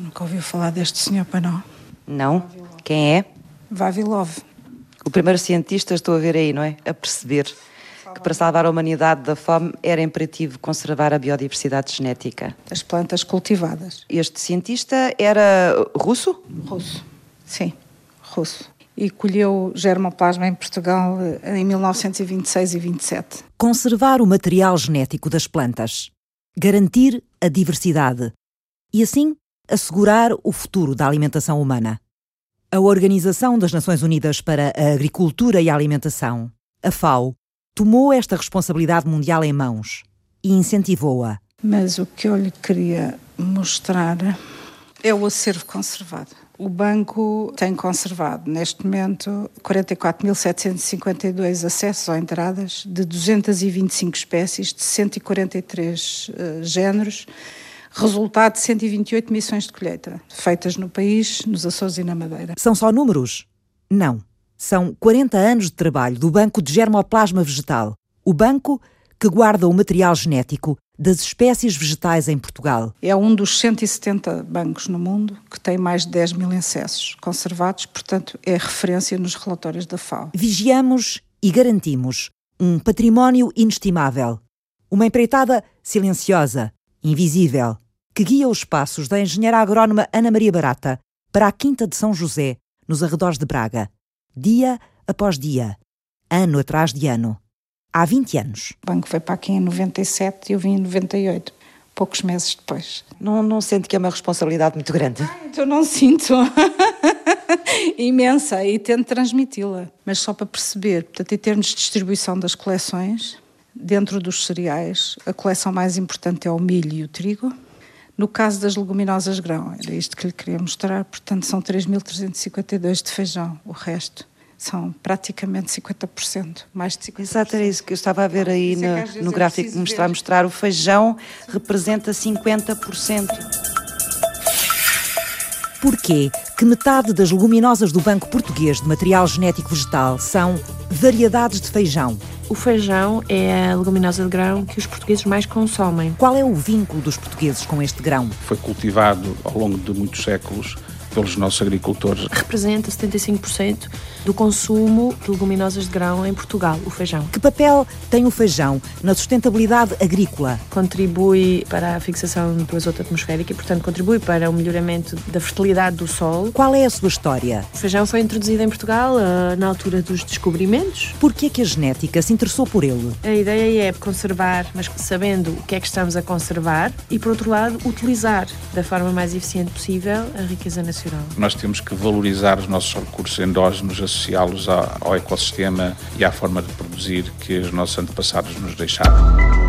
Nunca ouviu falar deste senhor, para não? Não? Quem é? Vavilov. O primeiro cientista, estou a ver aí, não é? A perceber que para salvar a humanidade da fome era imperativo conservar a biodiversidade genética. Das plantas cultivadas. Este cientista era russo? Russo, sim, russo. E colheu germoplasma em Portugal eh, em 1926 e 27. Conservar o material genético das plantas. Garantir a diversidade. E assim assegurar o futuro da alimentação humana. A Organização das Nações Unidas para a Agricultura e a Alimentação, a FAO, tomou esta responsabilidade mundial em mãos e incentivou-a. Mas o que eu lhe queria mostrar é o acervo conservado. O banco tem conservado, neste momento, 44.752 acessos ou entradas de 225 espécies, de 143 uh, géneros, resultado de 128 missões de colheita, feitas no país, nos Açores e na Madeira. São só números? Não. São 40 anos de trabalho do Banco de Germoplasma Vegetal, o banco que guarda o material genético das espécies vegetais em Portugal. É um dos 170 bancos no mundo que tem mais de 10 mil incessos conservados, portanto, é referência nos relatórios da FAO. Vigiamos e garantimos um património inestimável, uma empreitada silenciosa, invisível, que guia os passos da engenheira agrónoma Ana Maria Barata para a Quinta de São José, nos arredores de Braga, dia após dia, ano atrás de ano. Há 20 anos. O banco foi para aqui em 97 e eu vim em 98, poucos meses depois. Não, não sente que é uma responsabilidade muito grande? eu não sinto. Imensa e tento transmiti-la. Mas só para perceber, portanto, em termos de distribuição das coleções, dentro dos cereais, a coleção mais importante é o milho e o trigo. No caso das leguminosas grão, era isto que lhe queria mostrar, portanto são 3.352 de feijão, o resto são praticamente 50%, mais de 50%. Exato, era isso que eu estava a ver aí no, é no gráfico que me está a mostrar. O feijão representa 50%. Porquê que metade das leguminosas do Banco Português de Material Genético Vegetal são variedades de feijão? O feijão é a leguminosa de grão que os portugueses mais consomem. Qual é o vínculo dos portugueses com este grão? Foi cultivado ao longo de muitos séculos pelos nossos agricultores. Representa 75% do consumo de leguminosas de grão em Portugal, o feijão. Que papel tem o feijão na sustentabilidade agrícola? Contribui para a fixação do azoto atmosférico e, portanto, contribui para o melhoramento da fertilidade do solo. Qual é a sua história? O feijão foi introduzido em Portugal uh, na altura dos descobrimentos. Por que é que a genética se interessou por ele? A ideia é conservar, mas sabendo o que é que estamos a conservar e, por outro lado, utilizar da forma mais eficiente possível a riqueza nacional nós temos que valorizar os nossos recursos endógenos, associá-los ao ecossistema e à forma de produzir que os nossos antepassados nos deixaram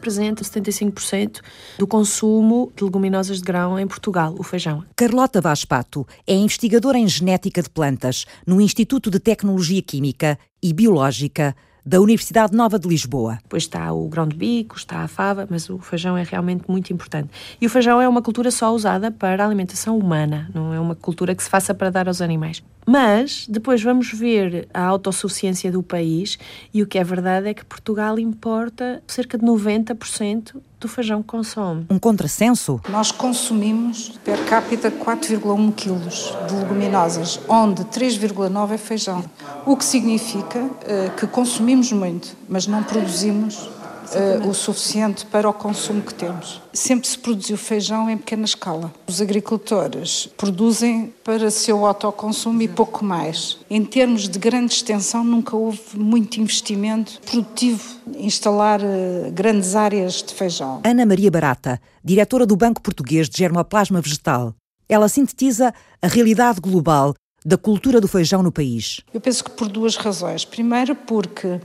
representa 75% do consumo de leguminosas de grão em Portugal, o feijão. Carlota Vaspato é investigadora em genética de plantas no Instituto de Tecnologia Química e Biológica da Universidade Nova de Lisboa. Depois está o grão de bico, está a fava, mas o feijão é realmente muito importante. E o feijão é uma cultura só usada para a alimentação humana, não é uma cultura que se faça para dar aos animais. Mas depois vamos ver a autossuficiência do país e o que é verdade é que Portugal importa cerca de 90% do feijão que consome. Um contrassenso? Nós consumimos per capita 4,1 quilos de leguminosas, onde 3,9 é feijão. O que significa uh, que consumimos muito, mas não produzimos uh, o suficiente para o consumo que temos. Sempre se produziu feijão em pequena escala. Os agricultores produzem para seu autoconsumo e pouco mais. Em termos de grande extensão, nunca houve muito investimento produtivo instalar uh, grandes áreas de feijão. Ana Maria Barata, diretora do Banco Português de Germoplasma Vegetal. Ela sintetiza a realidade global da cultura do feijão no país. Eu penso que por duas razões. Primeiro, porque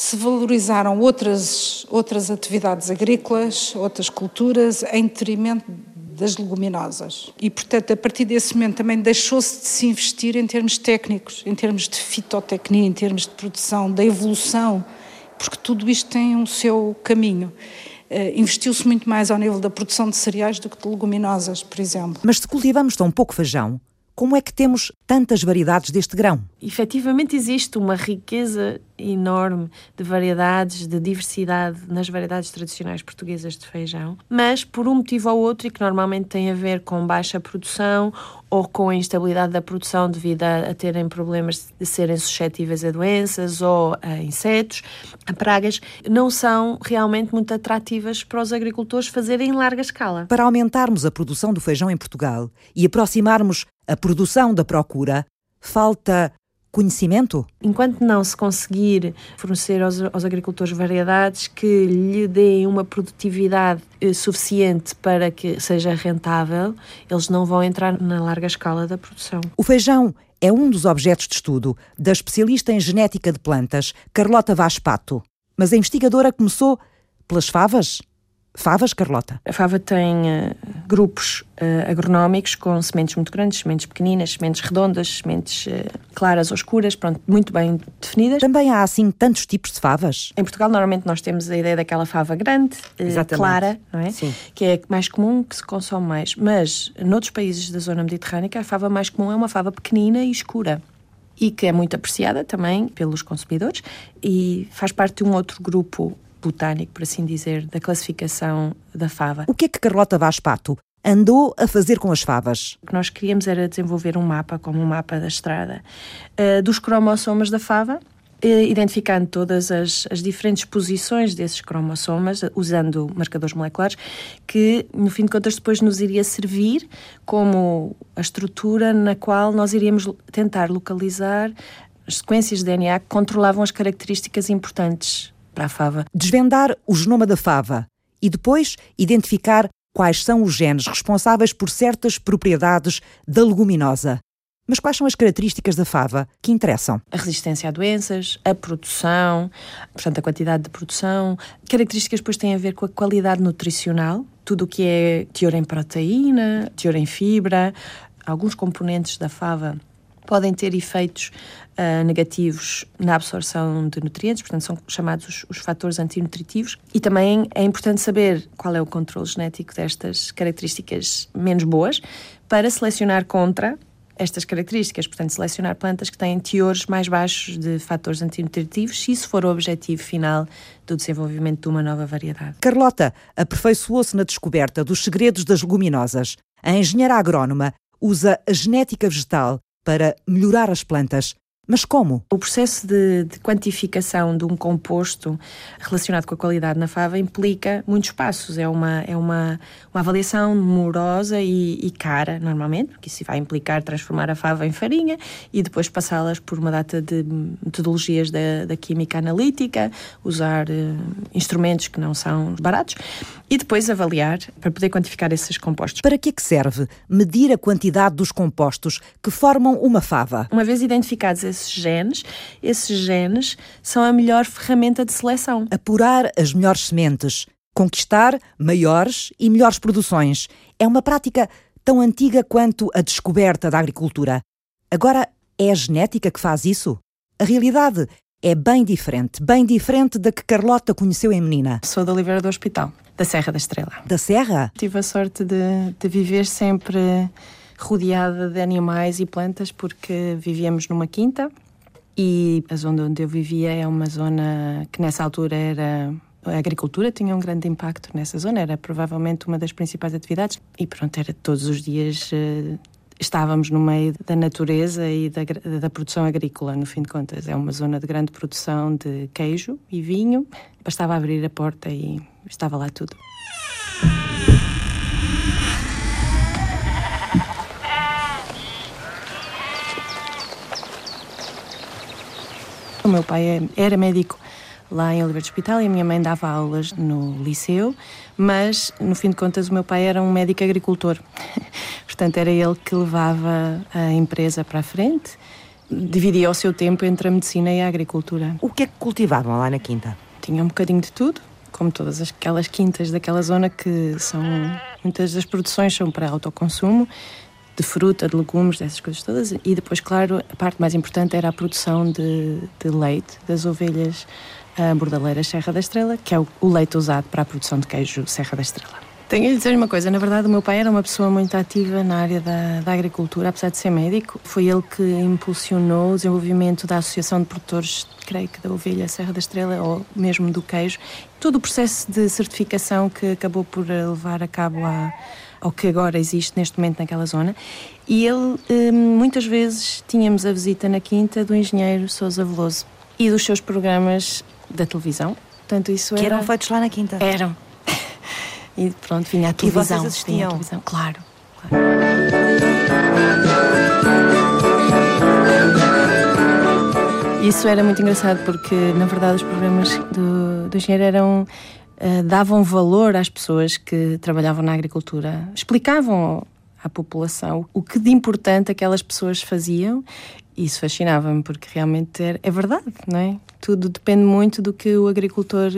se valorizaram outras, outras atividades agrícolas, outras culturas, em detrimento das leguminosas. E, portanto, a partir desse momento também deixou-se de se investir em termos técnicos, em termos de fitotecnia, em termos de produção, da evolução, porque tudo isto tem um seu caminho. Uh, Investiu-se muito mais ao nível da produção de cereais do que de leguminosas, por exemplo. Mas se cultivamos tão pouco feijão, como é que temos tantas variedades deste grão? Efetivamente existe uma riqueza enorme de variedades, de diversidade nas variedades tradicionais portuguesas de feijão, mas por um motivo ou outro, e que normalmente tem a ver com baixa produção ou com a instabilidade da produção devido a, a terem problemas de serem suscetíveis a doenças ou a insetos, a pragas, não são realmente muito atrativas para os agricultores fazerem em larga escala. Para aumentarmos a produção do feijão em Portugal e aproximarmos a produção da procura, falta conhecimento? Enquanto não se conseguir fornecer aos, aos, agricultores variedades que lhe deem uma produtividade eh, suficiente para que seja rentável, eles não vão entrar na larga escala da produção. O feijão é um dos objetos de estudo da especialista em genética de plantas, Carlota Vaz Pato. Mas a investigadora começou pelas favas? Favas, Carlota? A fava tem uh, grupos uh, agronómicos com sementes muito grandes, sementes pequeninas, sementes redondas, sementes uh, claras ou escuras, pronto, muito bem definidas. Também há assim tantos tipos de favas? Em Portugal normalmente nós temos a ideia daquela fava grande, clara, não é? Sim. Que é mais comum, que se consome mais. Mas noutros países da zona mediterrânea a fava mais comum é uma fava pequenina e escura e que é muito apreciada também pelos consumidores e faz parte de um outro grupo botânico, por assim dizer, da classificação da fava. O que é que Carlota Vaz Pato andou a fazer com as favas? O que nós queríamos era desenvolver um mapa, como um mapa da estrada, uh, dos cromossomas da fava, eh, identificando todas as, as, diferentes posições desses cromossomas, usando marcadores moleculares, que, no fim de contas, depois nos iria servir como a estrutura na qual nós iríamos tentar localizar as sequências de DNA que controlavam as características importantes para a fava. Desvendar o genoma da fava e depois identificar quais são os genes responsáveis por certas propriedades da leguminosa. Mas quais são as características da fava que interessam? A resistência a doenças, a produção, portanto, a quantidade de produção. Características depois têm a ver com a qualidade nutricional, tudo o que é teor em proteína, teor em fibra, alguns componentes da fava podem ter efeitos uh, negativos na absorção de nutrientes, portanto, são chamados os, os, fatores antinutritivos. E também é importante saber qual é o controle genético destas características menos boas para selecionar contra estas características, portanto, selecionar plantas que têm teores mais baixos de fatores antinutritivos, se isso for o objetivo final do desenvolvimento de uma nova variedade. Carlota aperfeiçoou-se na descoberta dos segredos das leguminosas. A engenheira agrónoma usa a genética vegetal para melhorar as plantas. Mas como? O processo de, de, quantificação de um composto relacionado com a qualidade na fava implica muitos passos. É uma, é uma, uma avaliação morosa e, e, cara, normalmente, porque isso vai implicar transformar a fava em farinha e depois passá-las por uma data de metodologias da, da química analítica, usar uh, instrumentos que não são baratos e depois avaliar para poder quantificar esses compostos. Para que é que serve medir a quantidade dos compostos que formam uma fava? Uma vez identificados esses esses genes, esses genes são a melhor ferramenta de seleção. Apurar as melhores sementes, conquistar maiores e melhores produções. É uma prática tão antiga quanto a descoberta da agricultura. Agora, é a genética que faz isso? A realidade é bem diferente, bem diferente da que Carlota conheceu em menina. Sou da Oliveira do Hospital, da Serra da Estrela. Da Serra? Tive a sorte de, de viver sempre rodeada de animais e plantas porque vivíamos numa quinta e a zona onde eu vivia é uma zona que nessa altura era a agricultura tinha um grande impacto nessa zona, era provavelmente uma das principais atividades e pronto, era todos os dias uh, estávamos no meio da natureza e da, da produção agrícola, no fim de contas. É uma zona de grande produção de queijo e vinho, bastava abrir a porta e estava lá tudo. O meu pai é, era médico lá em Oliveira do Hospital e a minha mãe dava aulas no liceu, mas no fim de contas o meu pai era um médico agricultor. Portanto, era ele que levava a empresa para a frente, dividia o seu tempo entre a medicina e a agricultura. O que é que cultivavam lá na quinta? Tinha um bocadinho de tudo, como todas aquelas quintas daquela zona que são muitas das produções são para autoconsumo de fruta, de legumes, dessas coisas todas. E depois, claro, a parte mais importante era a produção de, de leite das ovelhas uh, bordaleiras Serra da Estrela, que é o, o leite usado para a produção de queijo Serra da Estrela. Tenho de dizer uma coisa, na verdade o meu pai era uma pessoa muito ativa na área da, da, agricultura, apesar de ser médico. Foi ele que impulsionou o desenvolvimento da Associação de Produtores, creio que da Ovelha Serra da Estrela, ou mesmo do queijo. Todo o processo de certificação que acabou por levar a cabo a, ao que agora existe neste momento naquela zona. E ele, hum, muitas vezes, tínhamos a visita na quinta do engenheiro Sousa Veloso e dos seus programas da televisão. Portanto, isso que era... eram feitos lá na quinta? Eram. E pronto, vinha a televisão. E vocês assistiam? A televisão. Claro, claro. Isso era muito engraçado porque, na verdade, os programas do, do engenheiro eram uh, davam valor às pessoas que trabalhavam na agricultura, explicavam à população o que de importante aquelas pessoas faziam. Isso fascinava-me porque realmente é, é verdade, não é? Tudo depende muito do que o agricultor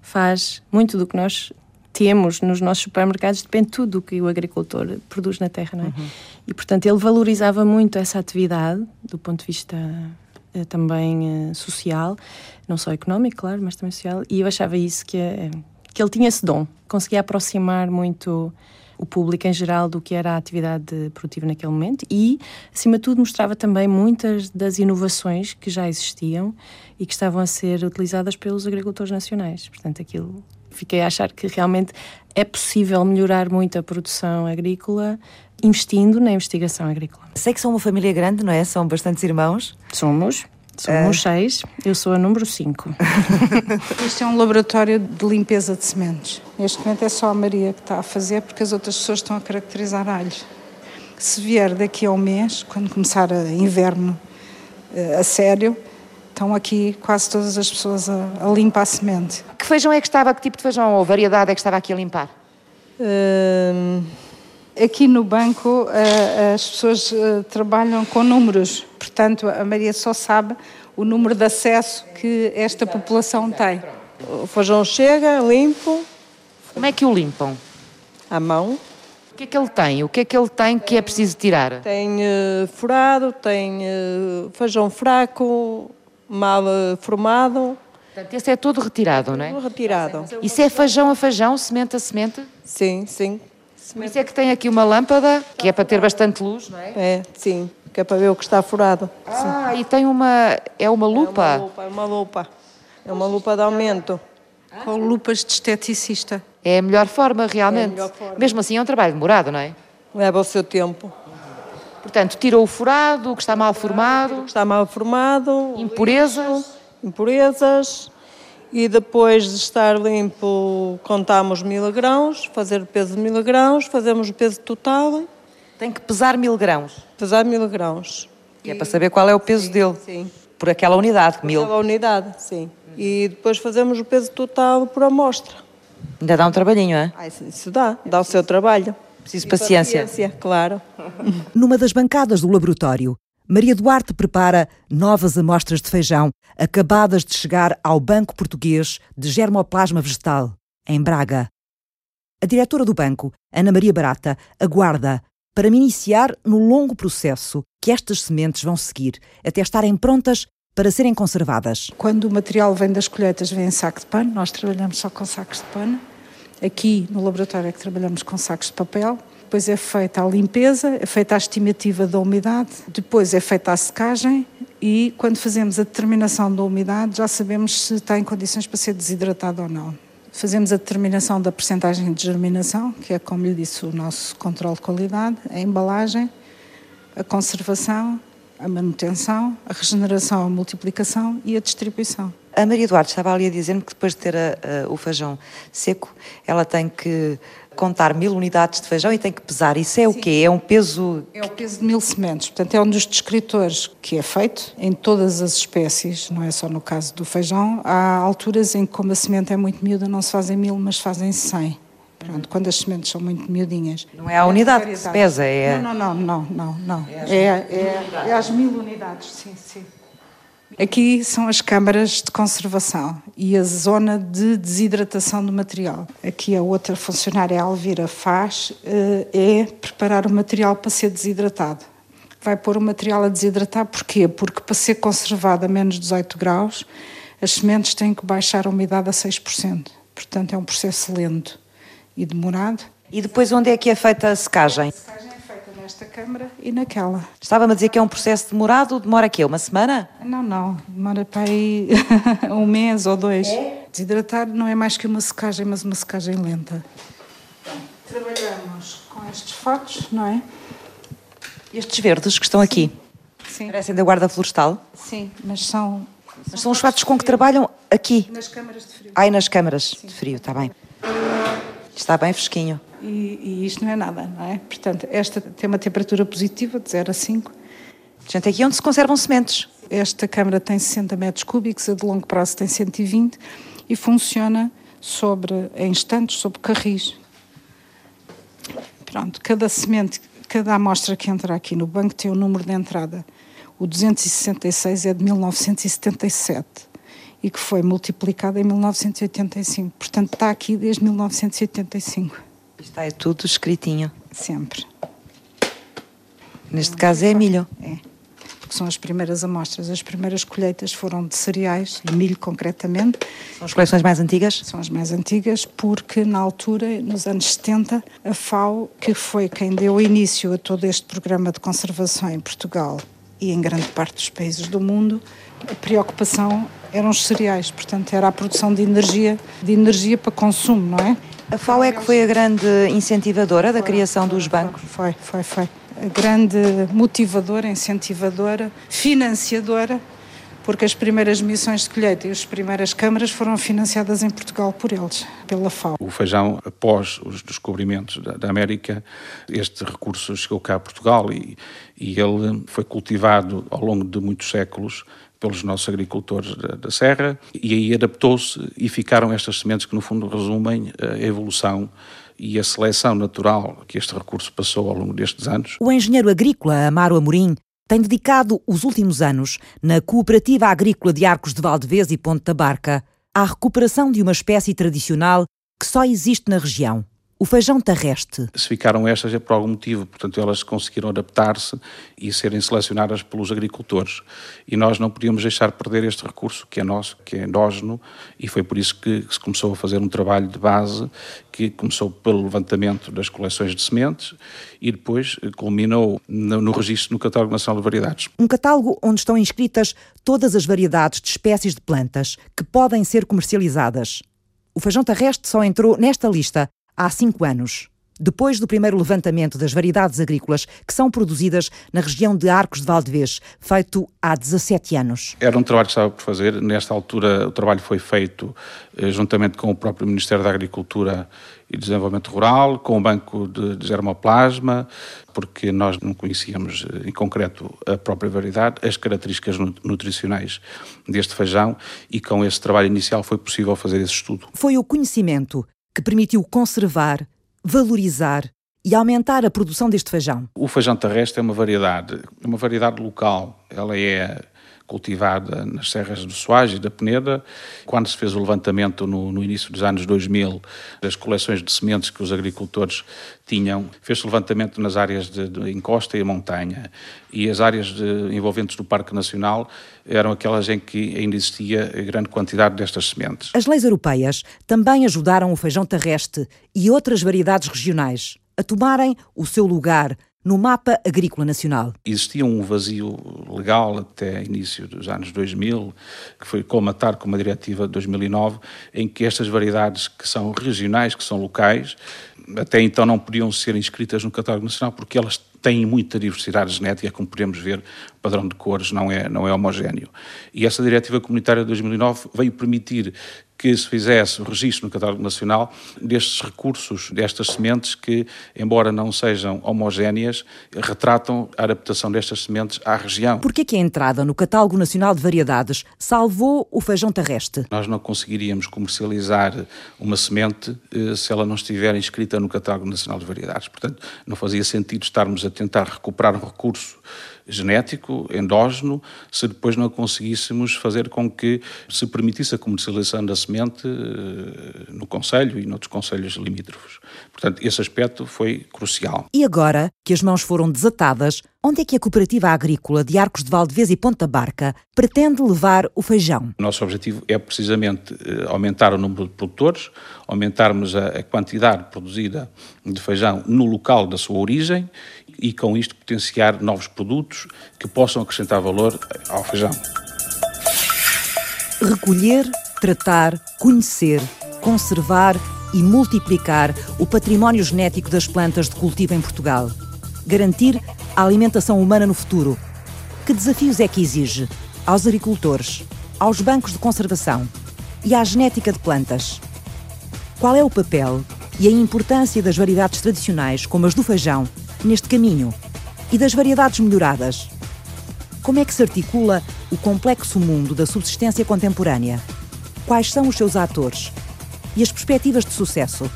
faz, muito do que nós temos nos nossos supermercados depende tudo do que o agricultor produz na terra, não é? Uhum. E, portanto, ele valorizava muito essa atividade do ponto de vista também uh, social, não só económico, claro, mas também social, e eu achava isso que, uh, que ele tinha esse dom, conseguia aproximar muito o público em geral do que era a atividade produtiva naquele momento e, acima de tudo, mostrava também muitas das inovações que já existiam e que estavam a ser utilizadas pelos agricultores nacionais. Portanto, aquilo fiquei a achar que realmente é possível melhorar muito a produção agrícola investindo na investigação agrícola. Sei que são uma família grande, não é? São bastantes irmãos. Somos. Somos uh... seis, eu sou a número cinco. Isto é um laboratório de limpeza de sementes. Neste momento é só a Maria que está a fazer, porque as outras pessoas estão a caracterizar alhos. Se vier daqui a um mês, quando começar a inverno eh, a sério, estão aqui quase todas as pessoas a, a, limpar a semente. Que feijão é que estava, que tipo de feijão ou variedade é que estava aqui a limpar? Uh, aqui no banco uh, as pessoas uh, trabalham com números, portanto a Maria só sabe o número de acesso que esta população tem. O feijão chega, limpo. Como é que o limpam? À mão. O que é que ele tem? O que é que ele tem que é preciso tirar? Tem furado, tem feijão fraco, mal eh, formado. Portanto, esse é todo retirado, não é? Todo retirado. Isso é feijão a feijão, semente a semente? Sim, sim. Por isso é que tem aqui uma lâmpada, que é para ter bastante luz, não é? É, sim, que é para ver o que está furado. Ah, sim. e tem uma. É uma lupa? É uma lupa, é uma lupa. É uma lupa de aumento. Com lupas de esteticista. É a melhor forma, realmente. É melhor forma. Mesmo assim é um trabalho demorado, não é? Leva o seu tempo. Portanto, tirou o furado, o que está mal formado. O que está mal formado. Impurezas. Impurezas. E depois de estar limpo, contamos mil grãos, fazer o peso de mil grãos, fazemos o peso total. Tem que pesar mil grãos. Pesar mil grãos. Que é para saber qual é o peso sim, dele. Sim. Por aquela unidade, por mil. Por aquela unidade, sim. E depois fazemos o peso total por amostra. Ainda dá um trabalhinho, é? Ah, isso dá, dá o seu trabalho. Preciso paciência. paciência, claro. Numa das bancadas do laboratório, Maria Duarte prepara novas amostras de feijão acabadas de chegar ao Banco Português de Germoplasma Vegetal, em Braga. A diretora do banco, Ana Maria Barata, aguarda para me iniciar no longo processo que estas sementes vão seguir até estarem prontas para serem conservadas. Quando o material vem das colheitas, vem em saco de pano, nós trabalhamos só com sacos de pano Aqui no laboratório é que trabalhamos com sacos de papel. Depois é feita a limpeza, é feita a estimativa da umidade, depois é feita a secagem e quando fazemos a determinação da umidade já sabemos se está em condições para ser desidratado ou não. Fazemos a determinação da percentagem de germinação, que é, como lhe disse, o nosso controle de qualidade, a embalagem, a conservação, a manutenção, a regeneração, a multiplicação e a distribuição. A Maria Eduardo estava ali a dizer-me que depois de ter a, a, o feijão seco, ela tem que contar mil unidades de feijão e tem que pesar. Isso é Sim. o quê? É um peso... É o peso de mil sementes. Portanto, é um dos descritores que é feito em todas as espécies, não é só no caso do feijão. Há alturas em que, como a semente é muito miúda, não se fazem mil, mas fazem cem. Pronto, quando as sementes são muito miudinhas. Não é a unidade que se pesa, é... Não, não, não, não, não. não. É, é, é, é as mil unidades, sim, sim. Aqui são as câmaras de conservação e a zona de desidratação do material. Aqui a outra funcionária, a Alvira, faz eh, é preparar o material para ser desidratado. Vai pôr o material a desidratar porquê? Porque para ser conservado a menos 18 graus, as sementes têm que baixar a umidade a 6%. Portanto, é um processo lento. e demorado. E depois onde é que é feita a secagem? A secagem câmara e naquela. Estava-me a dizer que é um processo demorado, demora quê? Uma semana? Não, não, demora para aí um mês ou dois. Desidratar não é mais que uma secagem, mas uma secagem lenta. Trabalhamos com estes fatos, não é? Estes verdes que estão aqui, Sim, parecem da guarda florestal, sim, mas são mas são os fatos com que trabalham aqui. nas câmaras de frio. Ai, nas câmaras de frio, está bem. Está bem fresquinho. E, e isto não é nada, não é? Portanto, esta tem uma temperatura positiva de 0 a 5. Gente, aqui é onde se conservam sementes. Esta câmara tem 60 metros cúbicos, a de longo prazo tem 120 e funciona sobre, em instantes sobre carris. Pronto, cada semente, cada amostra que entra aqui no banco tem o número de entrada. O 266 é de 1977 e que foi multiplicado em 1985. Portanto, está aqui desde 1985, Está é tudo escritinho. sempre. Neste caso é milho. É, porque são as primeiras amostras. As primeiras colheitas foram de cereais, de milho concretamente, São as coleções mais antigas. são as mais antigas, porque na altura, nos anos 70, a FAO, que foi quem deu início a todo este programa de conservação em Portugal e em grande parte dos países do mundo, a preocupação eram os cereais, portanto era a produção de energia, de energia para consumo, não é? A FAO é que foi a grande incentivadora da criação dos bancos. Foi, foi, foi. A grande motivadora, incentivadora, financiadora, porque as primeiras missões de colheita e as primeiras câmaras foram financiadas em Portugal por eles, pela FAO. O feijão, após os descobrimentos da, da América, este recurso chegou cá a Portugal e, e ele foi cultivado ao longo de muitos séculos pelos nossos agricultores da, da Serra e aí adaptou-se e ficaram estas sementes que no fundo resumem a evolução e a seleção natural que este recurso passou ao longo destes anos. O engenheiro agrícola Amaro Amorim tem dedicado os últimos anos, na Cooperativa Agrícola de Arcos de Valdevez e Ponte da Barca, à recuperação de uma espécie tradicional que só existe na região, o feijão terrestre. Se ficaram estas é por algum motivo, portanto elas conseguiram adaptar-se e serem selecionadas pelos agricultores. E nós não podíamos deixar perder este recurso que é nosso, que é endógeno, e foi por isso que se começou a fazer um trabalho de base que começou pelo levantamento das coleções de sementes e depois culminou no, no registro no Catálogo Nacional de Variedades. Um catálogo onde estão inscritas todas as variedades de espécies de plantas que podem ser comercializadas. O feijão terrestre só entrou nesta lista há cinco anos, depois do primeiro levantamento das variedades agrícolas que são produzidas na região de Arcos de Valdevez, feito há 17 anos. Era um trabalho que estava por fazer. Nesta altura, o trabalho foi feito eh, juntamente com o próprio Ministério da Agricultura e Desenvolvimento Rural, com o Banco de, de Germoplasma, porque nós não conhecíamos eh, em concreto a própria variedade, as características nu- nutricionais deste feijão, e com esse trabalho inicial foi possível fazer esse estudo. Foi o conhecimento que permitiu conservar, valorizar e aumentar a produção deste feijão. O feijão terrestre é uma variedade, uma variedade local. Ela é cultivada nas serras do Soares e da Peneda. Quando se fez o levantamento no, no início dos anos 2000 das coleções de sementes que os agricultores tinham, fez-se o levantamento nas áreas de, de encosta e montanha. E as áreas de, envolventes do Parque Nacional eram aquelas em que ainda existia grande quantidade destas sementes. As leis europeias também ajudaram o feijão terrestre e outras variedades regionais a tomarem o seu lugar no mapa agrícola nacional. Existia um vazio legal até início dos anos 2000, que foi colmatar com uma diretiva de 2009, em que estas variedades que são regionais, que são locais, até então não podiam ser inscritas no catálogo nacional porque elas têm muita diversidade genética, como podemos ver, o padrão de cores não é, não é homogéneo. E essa diretiva comunitária de 2009 veio permitir que se fizesse o registro no catálogo nacional destes recursos, destas sementes que, embora não sejam homogéneas, retratam a adaptação destas sementes à região. Por que a entrada no Catálogo Nacional de Variedades salvou o feijão terrestre? Nós não conseguiríamos comercializar uma semente eh, se ela não estiver inscrita no Catálogo Nacional de Variedades. Portanto, não fazia sentido estarmos a tentar recuperar um recurso genético, endógeno, se depois não conseguíssemos fazer com que se permitisse a comercialização da semente eh, no Conselho e noutros Conselhos limítrofes. Portanto, esse aspecto foi crucial. E agora que as mãos foram desatadas, onde é que a Cooperativa Agrícola de Arcos de Valdevez e Ponta Barca pretende levar o feijão? Nosso objetivo é precisamente eh, aumentar o número de produtores, aumentarmos a, quantidade produzida de feijão no local da sua origem e, com isto, potenciar novos produtos que possam acrescentar valor ao feijão. Recolher, tratar, conhecer, conservar e multiplicar o património genético das plantas de cultivo em Portugal. Garantir a alimentação humana no futuro. Que desafios é que exige aos agricultores, aos bancos de conservação e à genética de plantas? Qual é o papel e a importância das variedades tradicionais, como as do feijão, neste caminho e das variedades melhoradas? Como é que se articula o complexo mundo da subsistência contemporânea? Quais são os seus atores? e as perspectivas de sucesso?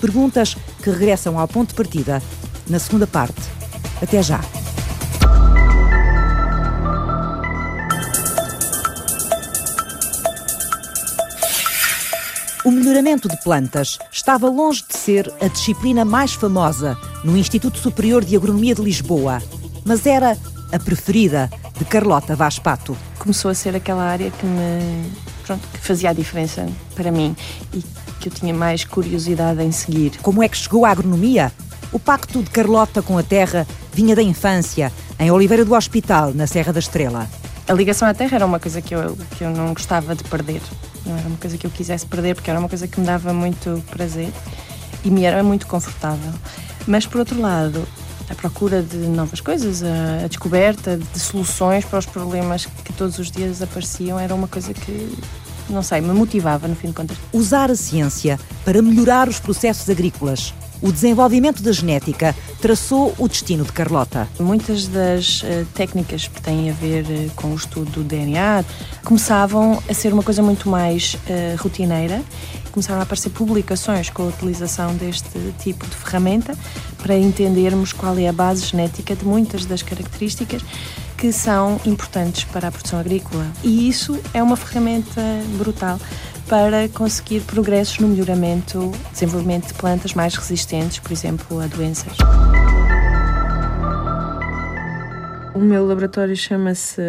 Perguntas que regressam ao ponto de partida na segunda parte. Até já! O melhoramento de plantas estava longe de ser a disciplina mais famosa no Instituto Superior de Agronomia de Lisboa, mas era a preferida de Carlota Vaz Pato. Começou a ser aquela área que me pronto, que fazia a diferença para mim e que eu tinha mais curiosidade em seguir. Como é que chegou à agronomia? O pacto de Carlota com a terra vinha da infância, em Oliveira do Hospital, na Serra da Estrela. A ligação à terra era uma coisa que eu, que eu não gostava de perder. Não era uma coisa que eu quisesse perder, porque era uma coisa que me dava muito prazer e me era muito confortável. Mas, por outro lado, a procura de novas coisas, a, a, descoberta de soluções para os problemas que todos os dias apareciam era uma coisa que, não sei, me motivava no fim de contas. Usar a ciência para melhorar os processos agrícolas. O desenvolvimento da genética traçou o destino de Carlota. Muitas das uh, técnicas que têm a ver uh, com o estudo do DNA começavam a ser uma coisa muito mais uh, rotineira começaram a aparecer publicações com a utilização deste tipo de ferramenta para entendermos qual é a base genética de muitas das características que são importantes para a produção agrícola. E isso é uma ferramenta brutal para conseguir progressos no melhoramento, desenvolvimento de plantas mais resistentes, por exemplo, a doenças. O meu laboratório chama-se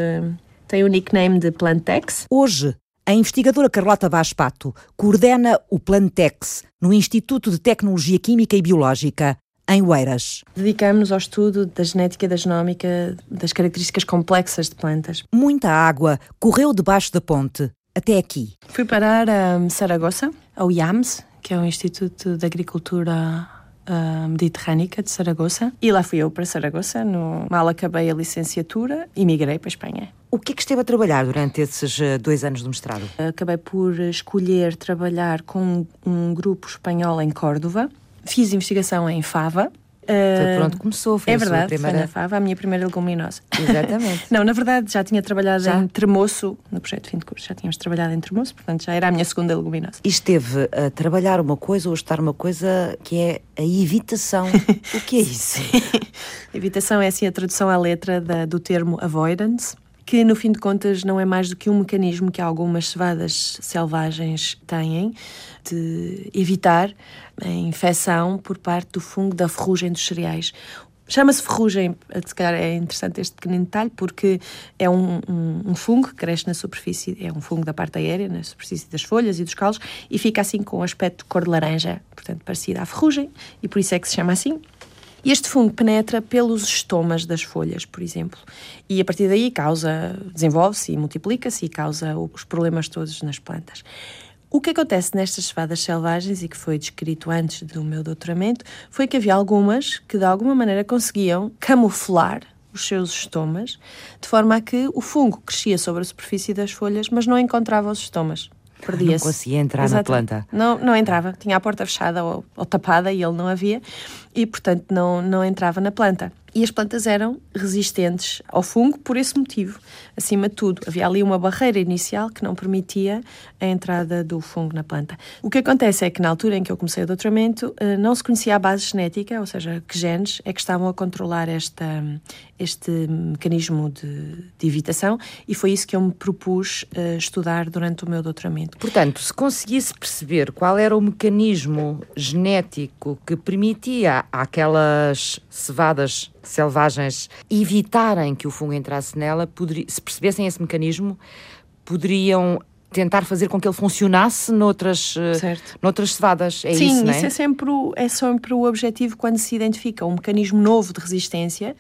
tem o nickname de Plantex. Hoje a investigadora Carlota Vaz Pato coordena o Plantex no Instituto de Tecnologia Química e Biológica, em Oeiras. Dedicamos-nos ao estudo da genética e da genómica das características complexas de plantas. Muita água correu debaixo da ponte, até aqui. Fui parar a Saragossa, ao IAMS, que é o Instituto de Agricultura uh, mediterrânica de Saragossa. E lá fui eu para Saragossa, no... mal acabei a licenciatura e migrei para a Espanha. O que é que esteve a trabalhar durante esses uh, dois anos de mestrado? Acabei por escolher trabalhar com um grupo espanhol em Córdoba. Fiz investigação em Fava, foi pronto, começou, foi é a verdade, primeira... foi na Fava, a minha primeira leguminosa. Exatamente. não, na verdade já tinha trabalhado já? em Tremoço, no projeto de fim de curso, já tínhamos trabalhado em Tremoço, portanto já era a minha segunda leguminosa. E esteve a trabalhar uma coisa ou a estar uma coisa que é a evitação. o que é isso? evitação é assim a tradução à letra da, do termo avoidance, que no fim de contas não é mais do que um mecanismo que algumas cevadas selvagens têm de evitar a infecção por parte do fungo da ferrugem dos cereais. Chama-se ferrugem, se calhar é interessante este pequenino detalhe, porque é um, um, um, fungo que cresce na superfície, é um fungo da parte aérea, na superfície das folhas e dos calos, e fica assim com um aspecto de cor de laranja, portanto parecido à ferrugem, e por isso é que se chama assim. Este fungo penetra pelos estomas das folhas, por exemplo, e a partir daí causa, desenvolve-se e multiplica-se e causa os problemas todos nas plantas. O que acontece nestas cevadas selvagens e que foi descrito antes do meu doutoramento foi que havia algumas que de alguma maneira conseguiam camuflar os seus estomas de forma a que o fungo crescia sobre a superfície das folhas, mas não encontrava os estomas. Perdia-se. Não conseguia entrar Exato. na planta. Não, não entrava. Tinha a porta fechada ou, ou tapada e ele não havia e, portanto, não, não entrava na planta. E as plantas eram resistentes ao fungo por esse motivo. Acima de tudo, havia ali uma barreira inicial que não permitia a entrada do fungo na planta. O que acontece é que na altura em que eu comecei o doutoramento eh, não se conhecia a base genética, ou seja, que genes é que estavam a controlar esta, este mecanismo de, de evitação e foi isso que eu me propus uh, estudar durante o meu doutoramento. Portanto, se conseguisse perceber qual era o mecanismo genético que permitia àquelas cevadas selvagens evitarem que o fungo entrasse nela, se percebessem esse mecanismo, poderiam tentar fazer com que ele funcionasse noutras, eh, certo. noutras cevadas. É Sim, isso, não é? isso é sempre, o, é sempre o objetivo quando se identifica um mecanismo novo de resistência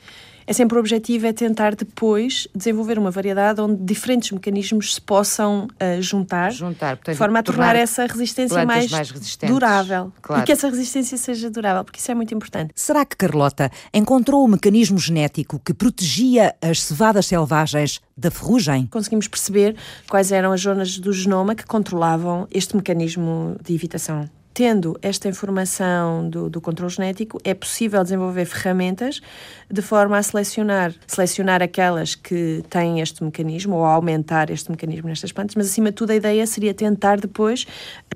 é sempre o objetivo é tentar depois desenvolver uma variedade onde diferentes mecanismos se possam uh, juntar, juntar portanto, de forma a tornar, tornar essa resistência mais, mais durável claro. e que essa resistência seja durável, porque isso é muito importante. Será que Carlota encontrou o mecanismo genético que protegia as cevadas selvagens da ferrugem? Conseguimos perceber quais eram as zonas do genoma que controlavam este mecanismo de evitação tendo esta informação do, do controle genético, é possível desenvolver ferramentas de forma a selecionar, selecionar aquelas que têm este mecanismo ou aumentar este mecanismo nestas plantas, mas acima de tudo a ideia seria tentar depois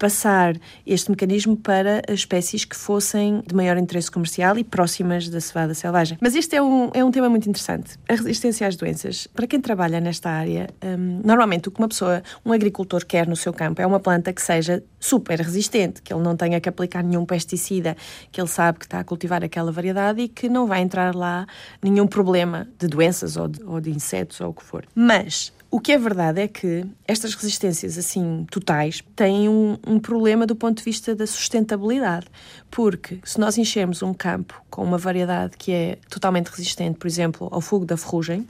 passar este mecanismo para espécies que fossem de maior interesse comercial e próximas da cevada selvagem. Mas este é um, é um tema muito interessante. A resistência às doenças. Para quem trabalha nesta área, um, normalmente o que uma pessoa, um agricultor quer no seu campo é uma planta que seja super resistente, que ele não tenha que aplicar nenhum pesticida, que ele sabe que está a cultivar aquela variedade e que não vai entrar lá nenhum problema de doenças ou de, ou de insetos ou o que for. Mas o que é verdade é que estas resistências assim totais têm um, um, problema do ponto de vista da sustentabilidade, porque se nós enchermos um campo com uma variedade que é totalmente resistente, por exemplo, ao fogo da ferrugem,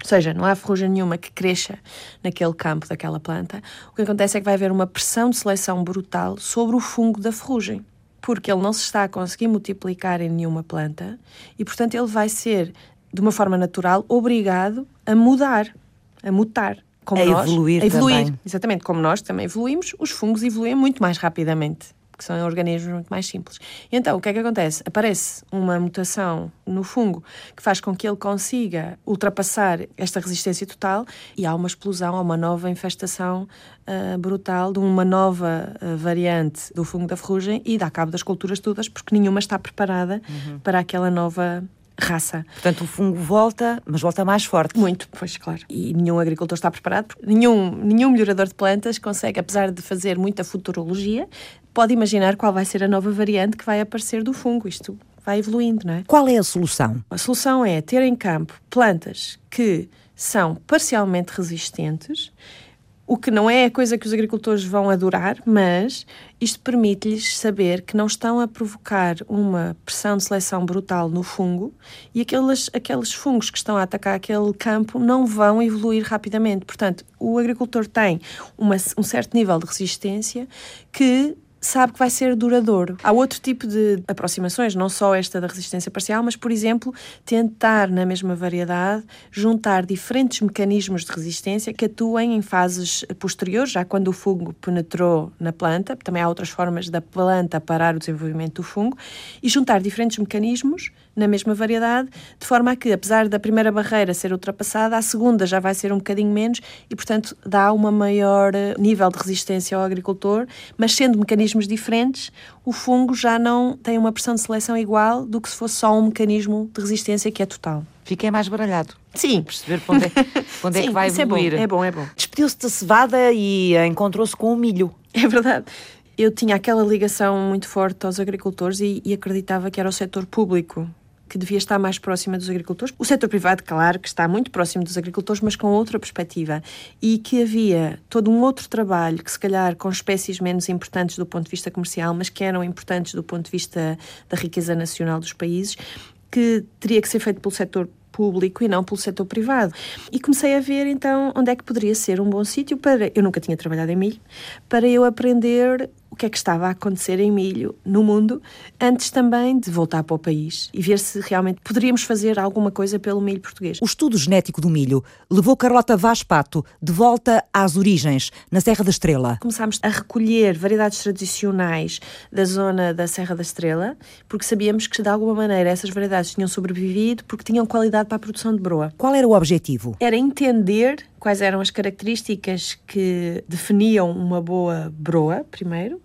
ou seja, não há ferrugem nenhuma que cresça naquele campo daquela planta. O que acontece é que vai haver uma pressão de seleção brutal sobre o fungo da ferrugem, porque ele não se está a conseguir multiplicar em nenhuma planta e, portanto, ele vai ser, de uma forma natural, obrigado a mudar, a mutar. Como a nós, evoluir, a evoluir. Também. Exatamente, como nós também evoluímos, os fungos evoluem muito mais rapidamente porque são organismos muito mais simples. E então, o que é que acontece? Aparece uma mutação no fungo que faz com que ele consiga ultrapassar esta resistência total e há uma explosão, há uma nova infestação uh, brutal de uma nova uh, variante do fungo da ferrugem e dá cabo das culturas todas porque nenhuma está preparada uhum. para aquela nova raça. Portanto, o fungo volta, mas volta mais forte. Muito, pois claro. E nenhum agricultor está preparado, porque nenhum, nenhum melhorador de plantas consegue, apesar de fazer muita futurologia, pode imaginar qual vai ser a nova variante que vai aparecer do fungo. Isto vai evoluindo, não é? Qual é a solução? A solução é ter em campo plantas que são parcialmente resistentes o que não é a coisa que os agricultores vão adorar, mas isto permite-lhes saber que não estão a provocar uma pressão de seleção brutal no fungo e aqueles, aqueles fungos que estão a atacar aquele campo não vão evoluir rapidamente. Portanto, o agricultor tem uma, um certo nível de resistência que sabe que vai ser duradouro. Há outro tipo de aproximações, não só esta da resistência parcial, mas, por exemplo, tentar na mesma variedade juntar diferentes mecanismos de resistência que atuem em fases posteriores, já quando o fungo penetrou na planta, também há outras formas da planta parar o desenvolvimento do fungo, e juntar diferentes mecanismos na mesma variedade, de forma a que, apesar da primeira barreira ser ultrapassada, a segunda já vai ser um bocadinho menos e, portanto, dá uma maior eh, nível de resistência ao agricultor, mas sendo mecanismos diferentes, o fungo já não tem uma pressão de seleção igual do que se fosse só um mecanismo de resistência que é total. Fiquei mais baralhado. Sim. Perceber para onde é, para onde Sim, é que vai evoluir. É bom, é bom. É bom. Despediu-se da cevada e encontrou-se com o milho. É verdade eu tinha aquela ligação muito forte aos agricultores e, e, acreditava que era o setor público que devia estar mais próxima dos agricultores. O setor privado, claro, que está muito próximo dos agricultores, mas com outra perspectiva. E que havia todo um outro trabalho, que se calhar com espécies menos importantes do ponto de vista comercial, mas que eram importantes do ponto de vista da riqueza nacional dos países, que teria que ser feito pelo setor público e não pelo setor privado. E comecei a ver então onde é que poderia ser um bom sítio para. Eu nunca tinha trabalhado em milho, para eu aprender o que é que estava a acontecer em milho no mundo, antes também de voltar para o país e ver se realmente poderíamos fazer alguma coisa pelo milho português. O estudo genético do milho levou Carlota Vaz Pato de volta às origens, na Serra da Estrela. Começámos a recolher variedades tradicionais da zona da Serra da Estrela, porque sabíamos que de alguma maneira essas variedades tinham sobrevivido porque tinham qualidade para a produção de broa. Qual era o objetivo? Era entender quais eram as características que definiam uma boa broa, primeiro,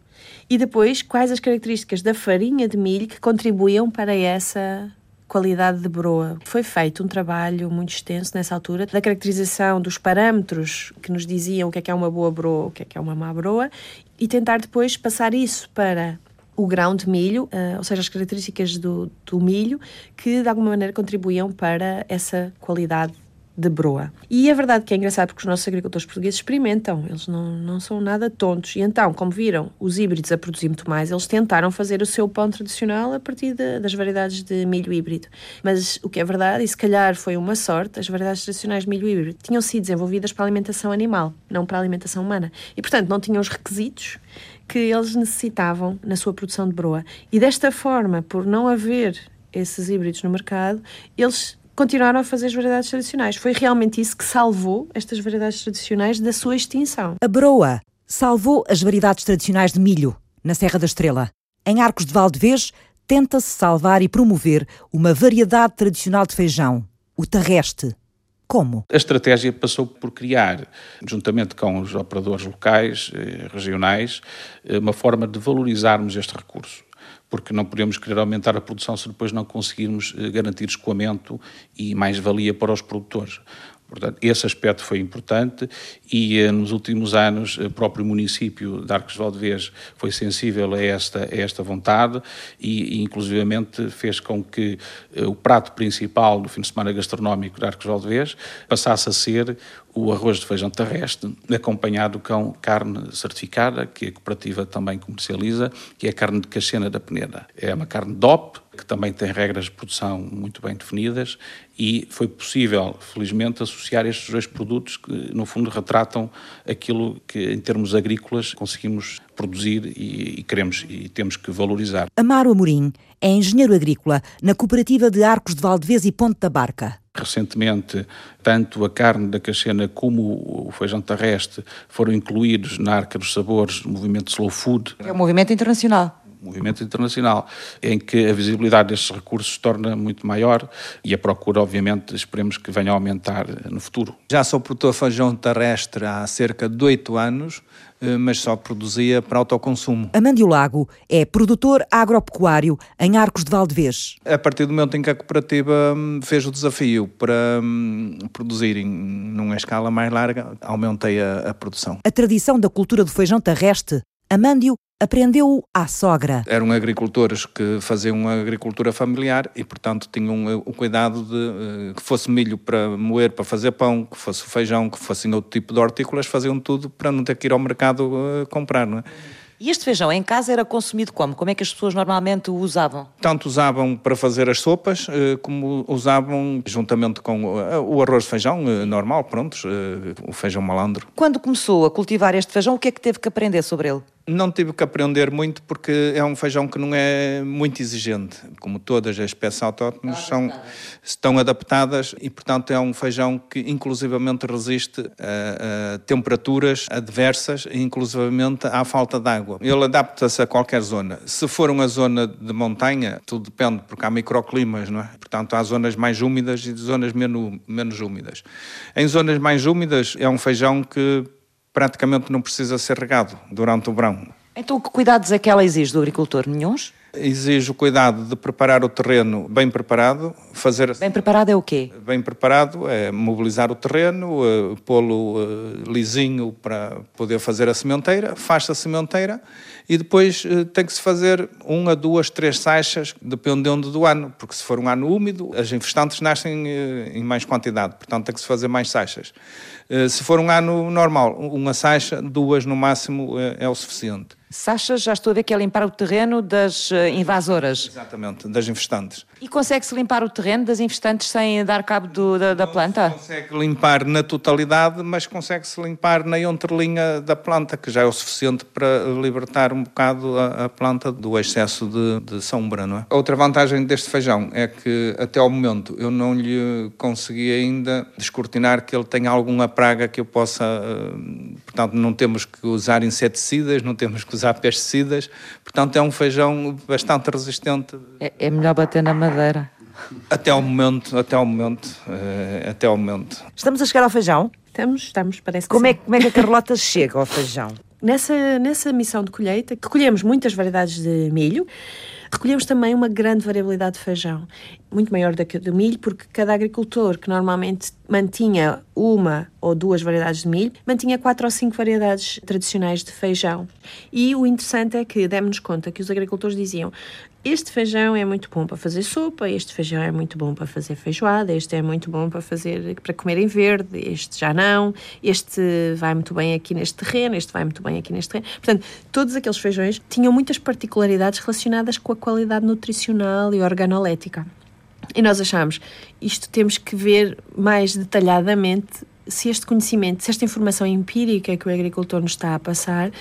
e depois quais as características da farinha de milho que contribuíam para essa qualidade de broa. Foi feito um trabalho muito extenso nessa altura da caracterização dos parâmetros que nos diziam o que é que é uma boa broa, o que é que é uma má broa e tentar depois passar isso para o grão de milho, uh, ou seja, as características do, do milho que de alguma maneira contribuíam para essa qualidade de broa. E é verdade que é engraçado porque os nossos agricultores portugueses experimentam, eles não, não são nada tontos. E então, como viram os híbridos a produzir muito mais, eles tentaram fazer o seu pão tradicional a partir de, das variedades de milho híbrido. Mas o que é verdade, e se calhar foi uma sorte, as variedades tradicionais de milho híbrido tinham sido desenvolvidas para alimentação animal, não para alimentação humana. E, portanto, não tinham os requisitos que eles necessitavam na sua produção de broa. E desta forma, por não haver esses híbridos no mercado, eles continuaram a fazer as variedades tradicionais. Foi realmente isso que salvou estas variedades tradicionais da sua extinção. A broa salvou as variedades tradicionais de milho na Serra da Estrela. Em Arcos de Valdevez, tenta-se salvar e promover uma variedade tradicional de feijão, o terrestre. Como? A estratégia passou por criar, juntamente com os operadores locais, eh, regionais, eh, uma forma de valorizarmos este recurso porque não podemos querer aumentar a produção se depois não conseguirmos eh, garantir escoamento e mais-valia para os produtores. Portanto, esse aspecto foi importante e eh, nos últimos anos o próprio município de Arcos de Valdevez foi sensível a esta, a esta vontade e, e inclusivamente fez com que eh, o prato principal do fim de semana gastronómico de Arcos de Valdevez passasse a ser o arroz de feijão terrestre, acompanhado com carne certificada, que a cooperativa também comercializa, que é a carne de cachena da Peneda. É uma carne DOP, que também tem regras de produção muito bem definidas e foi possível, felizmente, associar estes dois produtos que, no fundo, retratam aquilo que, em termos agrícolas, conseguimos produzir e, e queremos e temos que valorizar. Amaro Amorim é engenheiro agrícola na cooperativa de Arcos de Valdevez e Ponte da Barca. Recentemente, tanto a carne da cachena como o feijão terrestre foram incluídos na Arca dos Sabores do movimento Slow Food. É um movimento internacional movimento internacional, em que a visibilidade destes recursos se torna muito maior e a procura, obviamente, esperemos que venha a aumentar no futuro. Já sou produtor de feijão terrestre há cerca de oito anos, mas só produzia para autoconsumo. Amândio Lago é produtor agropecuário em Arcos de Valdevez. A partir do momento em que a cooperativa hum, fez o desafio para hum, produzir em numa escala mais larga, aumentei a, a produção. A tradição da cultura do feijão terrestre Amândio aprendeu à sogra. Eram agricultores que faziam agricultura familiar e, portanto, tinham eh, o cuidado de uh, que fosse milho para moer, para fazer pão, que fosse feijão, que fossem outro tipo de hortícolas, faziam tudo para não ter que ir ao mercado uh, comprar, não é? E este feijão em casa era consumido como? Como é que as pessoas normalmente o usavam? Tanto usavam para fazer as sopas, eh, como usavam juntamente com eh, o arroz de feijão eh, normal, prontos, o feijão malandro. Quando começou a cultivar este feijão, o que é que teve que aprender sobre ele? Não tive que aprender muito porque é um feijão que não é muito exigente. Como todas as espécies autóctones são, estão adaptadas e, portanto, é um feijão que inclusivamente resiste a, a temperaturas adversas e inclusivamente à falta de água. Ele adapta-se a qualquer zona. Se for uma zona de montanha, tudo depende, porque há microclimas, não é? Portanto, há zonas mais úmidas e zonas menos, menos úmidas. Em zonas mais úmidas é um feijão que praticamente não precisa ser regado durante o verão. Então, que cuidados é que ela exige do agricultor? Nenhuns? Exige o cuidado de preparar o terreno bem preparado, fazer... Bem preparado é o quê? Bem preparado é mobilizar o terreno, uh, pô-lo uh, lisinho para poder fazer a sementeira, faz-se a sementeira e depois uh, tem que se fazer uma, duas, três saixas, dependendo do ano, porque se for um ano úmido, as infestantes nascem em mais quantidade, portanto tem que se fazer mais saixas. se for um ano normal, uma saixa, duas no máximo é o suficiente. Sacha, já estou a ver que é limpar o terreno das uh, invasoras. Exatamente, das infestantes. E consegue-se limpar o terreno das infestantes sem dar cabo do, da, da planta? consegue limpar na totalidade, mas consegue-se limpar na entrelinha da planta, que já é o suficiente para libertar um, um bocado a, a planta do excesso de, de, sombra, não é? Outra vantagem deste feijão é que até ao momento eu não lhe consegui ainda descortinar que ele tenha alguma praga que eu possa, eh, portanto não temos que usar inseticidas, não temos que usar pesticidas, portanto é um feijão bastante resistente. É, é melhor bater na madeira. Até ao momento, até ao momento, uh, até ao momento. Estamos a chegar ao feijão? Estamos, estamos, parece que como sim. É, como é que a Carlota chega ao feijão? Nessa, nessa missão de colheita, recolhemos muitas variedades de milho, recolhemos também uma grande variabilidade de feijão, muito maior do que do milho, porque cada agricultor que normalmente mantinha uma ou duas variedades de milho, mantinha quatro ou cinco variedades tradicionais de feijão. E o interessante é que demos-nos conta que os agricultores diziam este feijão é muito bom para fazer sopa, este feijão é muito bom para fazer feijoada, este é muito bom para fazer para comer em verde, este já não, este vai muito bem aqui neste terreno, este vai muito bem aqui neste terreno. Portanto, todos aqueles feijões tinham muitas particularidades relacionadas com a qualidade nutricional e organolética. E nós achamos, isto temos que ver mais detalhadamente se este conhecimento, se esta informação empírica que o agricultor nos está a passar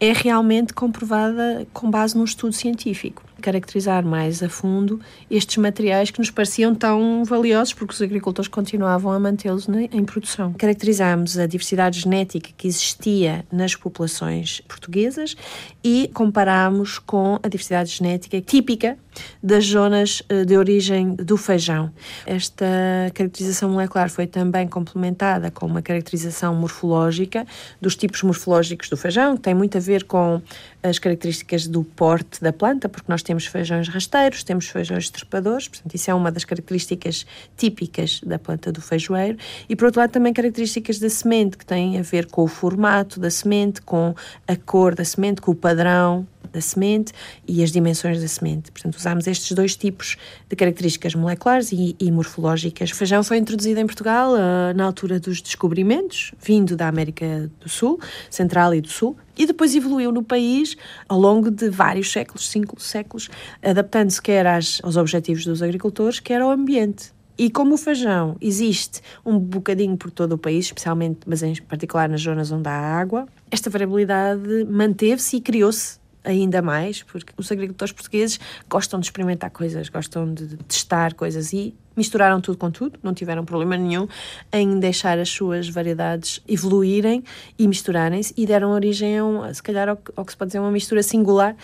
é realmente comprovada com base num estudo científico caracterizar mais a fundo estes materiais que nos pareciam tão valiosos porque os agricultores continuavam a mantê-los em produção. Caracterizámos a diversidade genética que existia nas populações portuguesas e comparámos com a diversidade genética típica das zonas eh, de origem do feijão. Esta caracterização molecular foi também complementada com uma caracterização morfológica dos tipos morfológicos do feijão, que tem muito a ver com as características do porte da planta, porque nós temos feijões rasteiros, temos feijões trepadores, portanto, isso é uma das características típicas da planta do feijoeiro, e por outro lado também características da semente, que têm a ver com o formato da semente, com a cor da semente, com o padrão da semente e as dimensões da semente. Portanto, usámos estes dois tipos de características moleculares e, e morfológicas. O feijão foi introduzido em Portugal uh, na altura dos descobrimentos, vindo da América do Sul, Central e do Sul, e depois evoluiu no país ao longo de vários séculos, cinco séculos, adaptando-se quer às, aos objetivos dos agricultores, quer ao ambiente. E como o feijão existe um bocadinho por todo o país, especialmente, mas em particular nas zonas onde há água, esta variabilidade manteve-se e criou-se ainda mais, porque os agricultores portugueses gostam de experimentar coisas, gostam de testar coisas e misturaram tudo com tudo, não tiveram problema nenhum em deixar as suas variedades evoluírem e misturarem-se e deram origem a, um, se calhar, ao, ao que se pode dizer uma mistura singular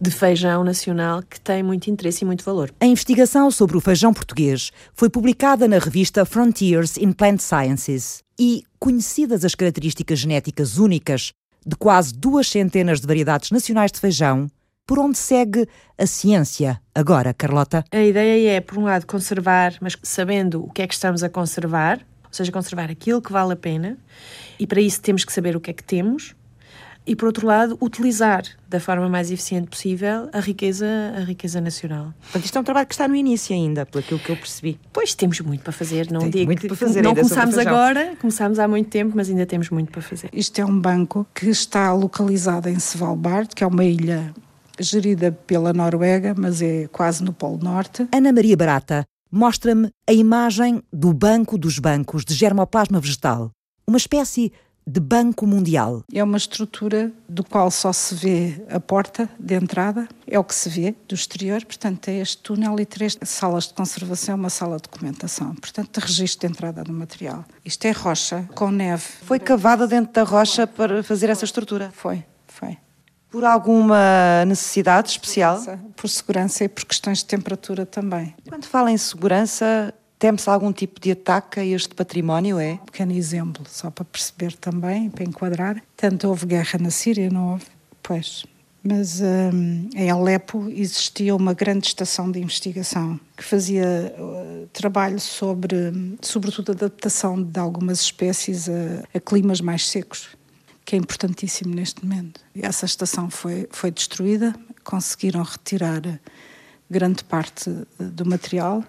de feijão nacional que tem muito interesse e muito valor. A investigação sobre o feijão português foi publicada na revista Frontiers in Plant Sciences e, conhecidas as características genéticas únicas de quase duas centenas de variedades nacionais de feijão, por onde segue a ciência agora, Carlota? A ideia é, por um lado, conservar, mas sabendo o que é que estamos a conservar, ou seja, conservar aquilo que vale a pena, e para isso temos que saber o que é que temos, e por outro lado utilizar da forma mais eficiente possível a riqueza a riqueza nacional. Portanto, isto é um trabalho que está no início ainda, pelo que eu percebi. Pois temos muito para fazer, não Tem digo muito que para fazer não ainda começámos agora, começámos há muito tempo, mas ainda temos muito para fazer. Isto é um banco que está localizado em Svalbard, que é uma ilha gerida pela Noruega, mas é quase no Polo Norte. Ana Maria Barata mostra-me a imagem do Banco dos Bancos de Germoplasma Vegetal, uma espécie de banco mundial. É uma estrutura do qual só se vê a porta de entrada, é o que se vê do exterior, portanto é este túnel e três salas de conservação, uma sala de documentação, portanto de registro de entrada do material. Isto é rocha com neve. Foi cavada dentro da rocha para fazer essa estrutura? Foi, foi. Por alguma necessidade especial? Por segurança e por questões de temperatura também. Quando fala em segurança, teme-se algum tipo de ataque a este património, é? Um pequeno exemplo, só para perceber também, para enquadrar. Tanto houve guerra na Síria, não houve? Pois. Mas hum, em Alepo existia uma grande estação de investigação que fazia uh, trabalho sobre, sobretudo, a adaptação de algumas espécies a, a climas mais secos que é importantíssimo neste momento. Essa estação foi, foi destruída, conseguiram retirar grande parte do material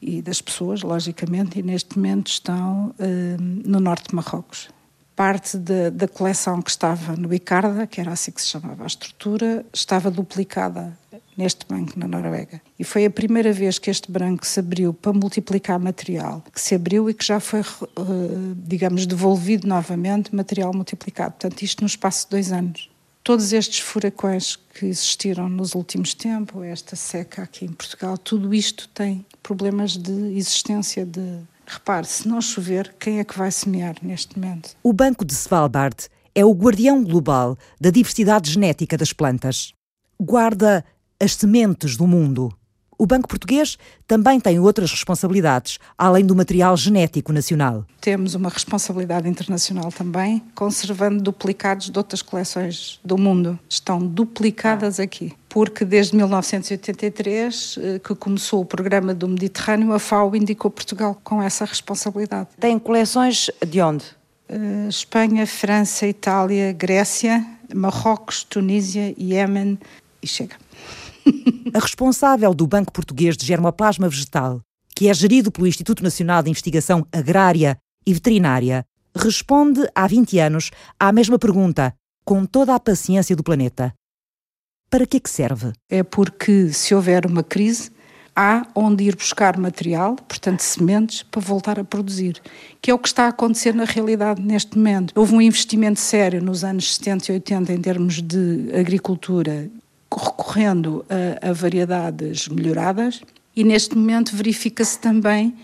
e das pessoas, logicamente, e neste momento estão eh, no norte de Marrocos. Parte de, da coleção que estava no Icarda, que era assim que se chamava a estrutura, estava duplicada neste banco na Noruega. E foi a primeira vez que este banco se abriu para multiplicar material, que se abriu e que já foi, digamos, devolvido novamente material multiplicado. Portanto, isto no espaço de dois anos. todos estes furacões que existiram nos últimos tempos, esta seca aqui em Portugal, tudo isto tem problemas de existência de. Repare, se não chover, quem é que vai semear neste momento? O Banco de Svalbard é o guardião global da diversidade genética das plantas. Guarda as sementes do mundo. O Banco Português também tem outras responsabilidades, além do material genético nacional. Temos uma responsabilidade internacional também, conservando duplicados de outras coleções do mundo. Estão duplicadas aqui. Porque desde 1983, eh, que começou o programa do Mediterrâneo, a FAO indicou Portugal com essa responsabilidade. Tem coleções de onde? Uh, Espanha, França, Itália, Grécia, Marrocos, Tunísia, Iémen e chega. A responsável do Banco Português de Germoplasma Vegetal, que é gerido pelo Instituto Nacional de Investigação Agrária e Veterinária, responde há 20 anos à mesma pergunta, com toda a paciência do planeta. Para que é que serve? É porque se houver uma crise, há onde ir buscar material, portanto sementes, para voltar a produzir, que é o que está a acontecer na realidade neste momento. Houve um investimento sério nos anos 70 e 80 em termos de agricultura recorrendo a, a variedades melhoradas e neste momento verifica-se também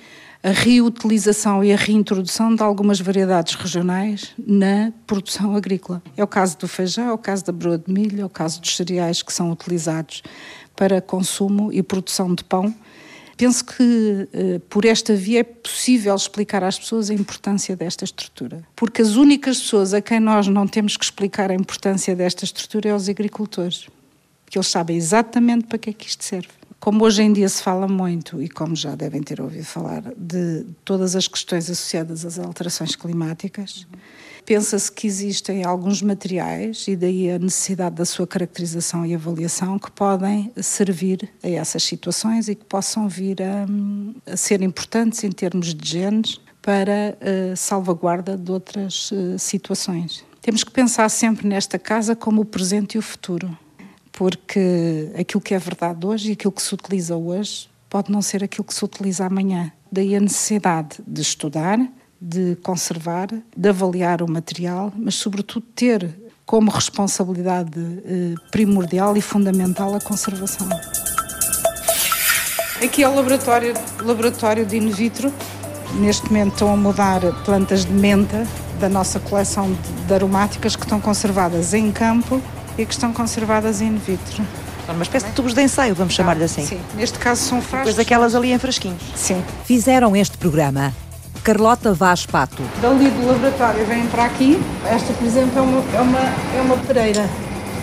a reutilização e a reintrodução de algumas variedades regionais na produção agrícola. É o caso do feijão, é o caso da broa de milho, é o caso dos cereais que são utilizados para consumo e produção de pão. Penso que eh, por esta via é possível explicar às pessoas a importância desta estrutura. Porque as únicas pessoas a quem nós não temos que explicar a importância desta estrutura é os agricultores que eles sabem exatamente para que é que isto serve. Como hoje em dia se fala muito, e como já devem ter ouvido falar, de todas as questões associadas às alterações climáticas, pensa-se que existem alguns materiais, e daí a necessidade da sua caracterização e avaliação, que podem servir a essas situações e que possam vir a, a ser importantes em termos de genes para a salvaguarda de outras uh, situações. Temos que pensar sempre nesta casa como o presente e o futuro porque aquilo que é verdade hoje e aquilo que se utiliza hoje pode não ser aquilo que se utiliza amanhã. Daí a necessidade de estudar, de conservar, de avaliar o material, mas, sobretudo, ter como responsabilidade eh, primordial e fundamental a conservação. Aqui é o laboratório, laboratório de in vitro. Neste momento estão a mudar plantas de menta da nossa coleção de aromáticas que estão conservadas em campo e que estão conservadas in vitro. Uma espécie de tubos de ensaio, vamos chamar-lhe ah, assim. Sim, neste caso são frascos. Depois daquelas ali em frasquinhos. Sim. Fizeram este programa Carlota Vaz Pato. Dali do laboratório vêm para aqui. Esta, por exemplo, é uma, é uma, é uma pereira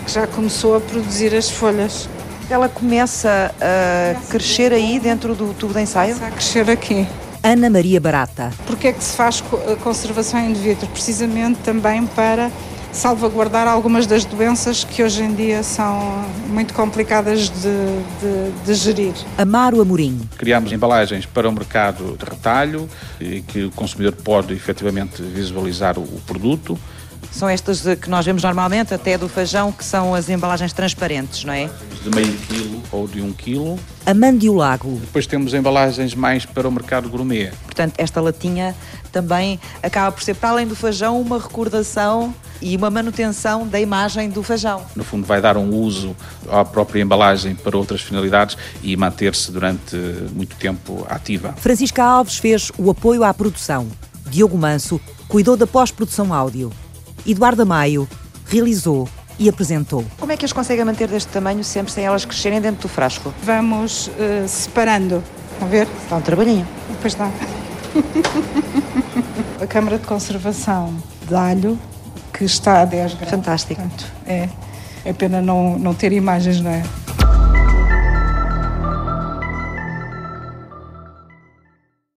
que já começou a produzir as folhas. Ela começa a começa crescer aí dentro do tubo de ensaio? Começa a crescer aqui. Ana Maria Barata. Porquê é que se faz conservação in vitro? Precisamente também para salvaguardar algumas das doenças que hoje em dia são muito complicadas de, de, de gerir. Amaro Amorim. Criamos embalagens para o mercado de retalho e que o consumidor pode efetivamente visualizar o, o produto. São estas que nós vemos normalmente, até do feijão, que são as embalagens transparentes, não é? De meio quilo ou de um quilo. Amandio Lago. Depois temos embalagens mais para o mercado gourmet. Portanto, esta latinha também acaba por ser, para além do feijão, uma recordação e uma manutenção da imagem do feijão. No fundo, vai dar um uso à própria embalagem para outras finalidades e manter-se durante muito tempo ativa. Francisca Alves fez o apoio à produção. Diogo Manso cuidou da pós-produção áudio. Eduardo Maio realizou e apresentou. Como é que as consegue manter deste tamanho sempre sem elas crescerem dentro do frasco? Vamos uh, separando. A ver? Está um trabalhinho. Pois dá. A Câmara de Conservação de Alho que está a 10 graus. Fantástico. Portanto, é, é pena não, não ter imagens, não é?